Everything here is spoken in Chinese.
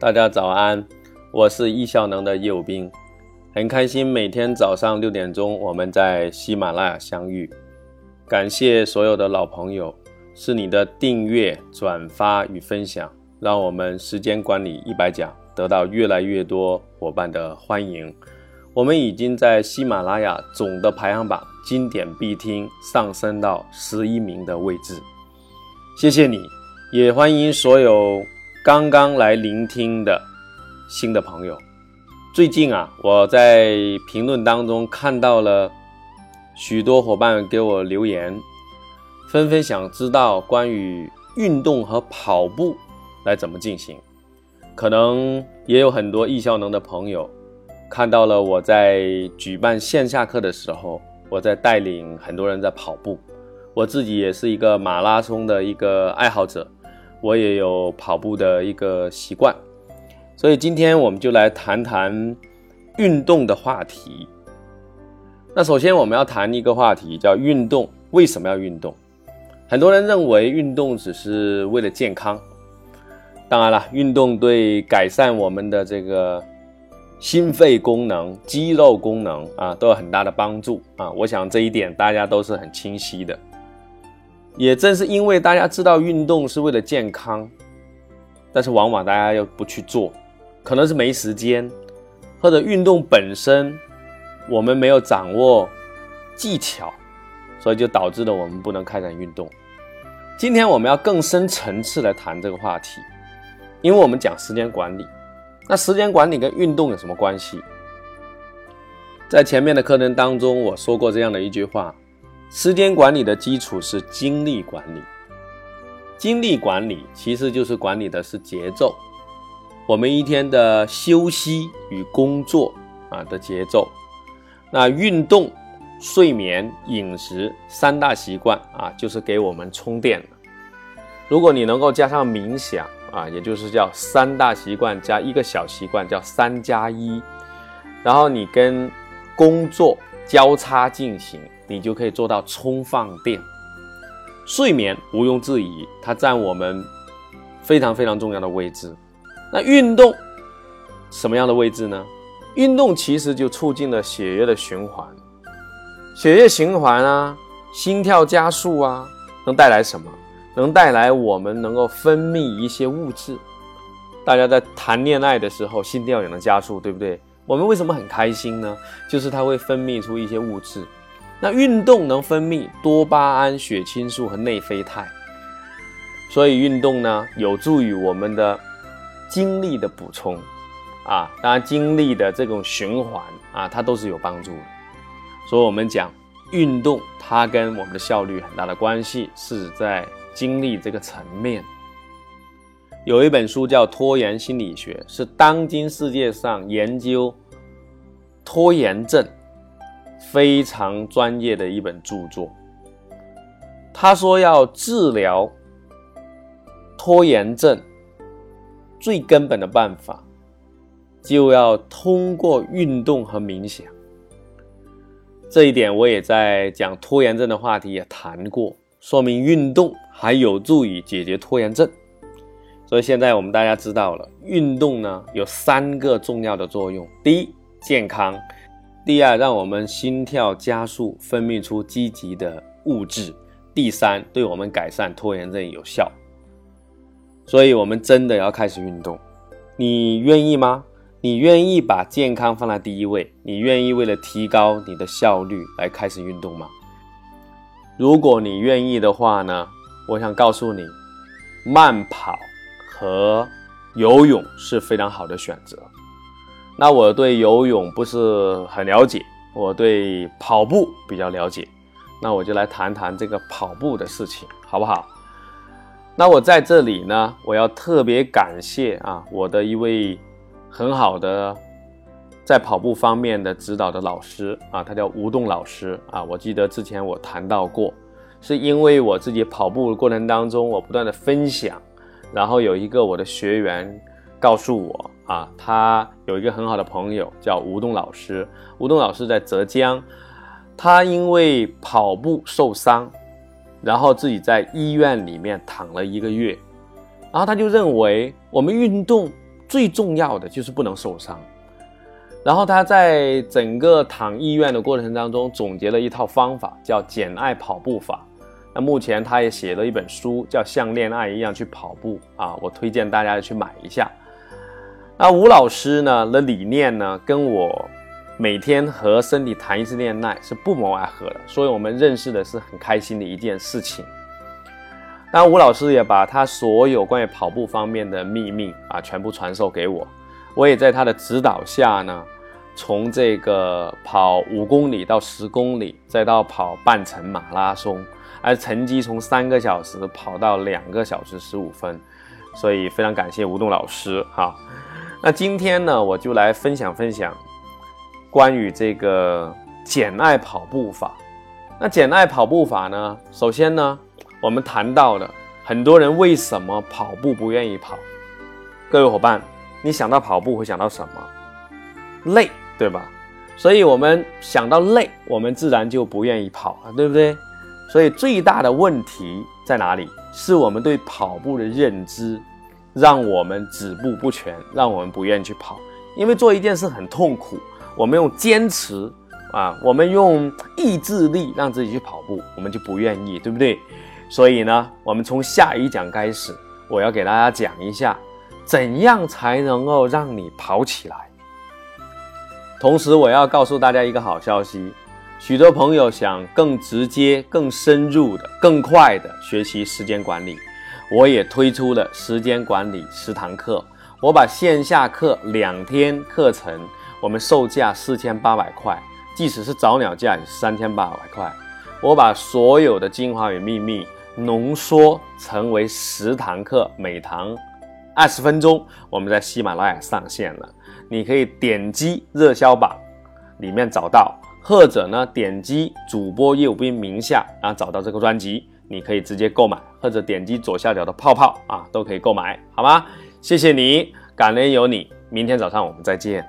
大家早安，我是易效能的叶武兵，很开心每天早上六点钟我们在喜马拉雅相遇。感谢所有的老朋友，是你的订阅、转发与分享，让我们时间管理一百讲得到越来越多伙伴的欢迎。我们已经在喜马拉雅总的排行榜经典必听上升到十一名的位置，谢谢你，也欢迎所有刚刚来聆听的新的朋友。最近啊，我在评论当中看到了。许多伙伴给我留言，纷纷想知道关于运动和跑步来怎么进行。可能也有很多易效能的朋友看到了我在举办线下课的时候，我在带领很多人在跑步。我自己也是一个马拉松的一个爱好者，我也有跑步的一个习惯。所以今天我们就来谈谈运动的话题。那首先我们要谈一个话题，叫运动。为什么要运动？很多人认为运动只是为了健康。当然了，运动对改善我们的这个心肺功能、肌肉功能啊，都有很大的帮助啊。我想这一点大家都是很清晰的。也正是因为大家知道运动是为了健康，但是往往大家又不去做，可能是没时间，或者运动本身。我们没有掌握技巧，所以就导致了我们不能开展运动。今天我们要更深层次来谈这个话题，因为我们讲时间管理。那时间管理跟运动有什么关系？在前面的课程当中，我说过这样的一句话：时间管理的基础是精力管理。精力管理其实就是管理的是节奏，我们一天的休息与工作啊的节奏。那运动、睡眠、饮食三大习惯啊，就是给我们充电的。如果你能够加上冥想啊，也就是叫三大习惯加一个小习惯，叫三加一。然后你跟工作交叉进行，你就可以做到充放电。睡眠毋庸置疑，它占我们非常非常重要的位置。那运动什么样的位置呢？运动其实就促进了血液的循环，血液循环啊，心跳加速啊，能带来什么？能带来我们能够分泌一些物质。大家在谈恋爱的时候，心跳也能加速，对不对？我们为什么很开心呢？就是它会分泌出一些物质。那运动能分泌多巴胺、血清素和内啡肽，所以运动呢，有助于我们的精力的补充。啊，当然，精力的这种循环啊，它都是有帮助的。所以，我们讲运动，它跟我们的效率很大的关系，是在精力这个层面。有一本书叫《拖延心理学》，是当今世界上研究拖延症非常专业的一本著作。他说，要治疗拖延症最根本的办法。就要通过运动和冥想，这一点我也在讲拖延症的话题也谈过，说明运动还有助于解决拖延症。所以现在我们大家知道了，运动呢有三个重要的作用：第一，健康；第二，让我们心跳加速，分泌出积极的物质；第三，对我们改善拖延症有效。所以，我们真的要开始运动，你愿意吗？你愿意把健康放在第一位？你愿意为了提高你的效率来开始运动吗？如果你愿意的话呢，我想告诉你，慢跑和游泳是非常好的选择。那我对游泳不是很了解，我对跑步比较了解。那我就来谈谈这个跑步的事情，好不好？那我在这里呢，我要特别感谢啊，我的一位。很好的，在跑步方面的指导的老师啊，他叫吴栋老师啊。我记得之前我谈到过，是因为我自己跑步过程当中，我不断的分享，然后有一个我的学员告诉我啊，他有一个很好的朋友叫吴栋老师。吴栋老师在浙江，他因为跑步受伤，然后自己在医院里面躺了一个月，然后他就认为我们运动。最重要的就是不能受伤。然后他在整个躺医院的过程当中，总结了一套方法，叫“简爱跑步法”。那目前他也写了一本书，叫《像恋爱一样去跑步》啊，我推荐大家去买一下。那吴老师呢的理念呢，跟我每天和身体谈一次恋爱是不谋而合的，所以我们认识的是很开心的一件事情。那吴老师也把他所有关于跑步方面的秘密啊，全部传授给我。我也在他的指导下呢，从这个跑五公里到十公里，再到跑半程马拉松，而成绩从三个小时跑到两个小时十五分，所以非常感谢吴栋老师哈。那今天呢，我就来分享分享关于这个简爱跑步法。那简爱跑步法呢，首先呢，我们谈到了很多人为什么跑步不愿意跑。各位伙伴，你想到跑步会想到什么？累，对吧？所以我们想到累，我们自然就不愿意跑了，对不对？所以最大的问题在哪里？是我们对跑步的认知。让我们止步不前，让我们不愿意去跑，因为做一件事很痛苦。我们用坚持啊，我们用意志力让自己去跑步，我们就不愿意，对不对？所以呢，我们从下一讲开始，我要给大家讲一下，怎样才能够让你跑起来。同时，我要告诉大家一个好消息：许多朋友想更直接、更深入的、更快的学习时间管理。我也推出了时间管理十堂课，我把线下课两天课程，我们售价四千八百块，即使是早鸟价也是三千八百块。我把所有的精华与秘密浓缩成为十堂课，每堂二十分钟，我们在喜马拉雅上线了。你可以点击热销榜里面找到，或者呢点击主播叶武斌名下，然后找到这个专辑。你可以直接购买，或者点击左下角的泡泡啊，都可以购买，好吗？谢谢你，感恩有你，明天早上我们再见。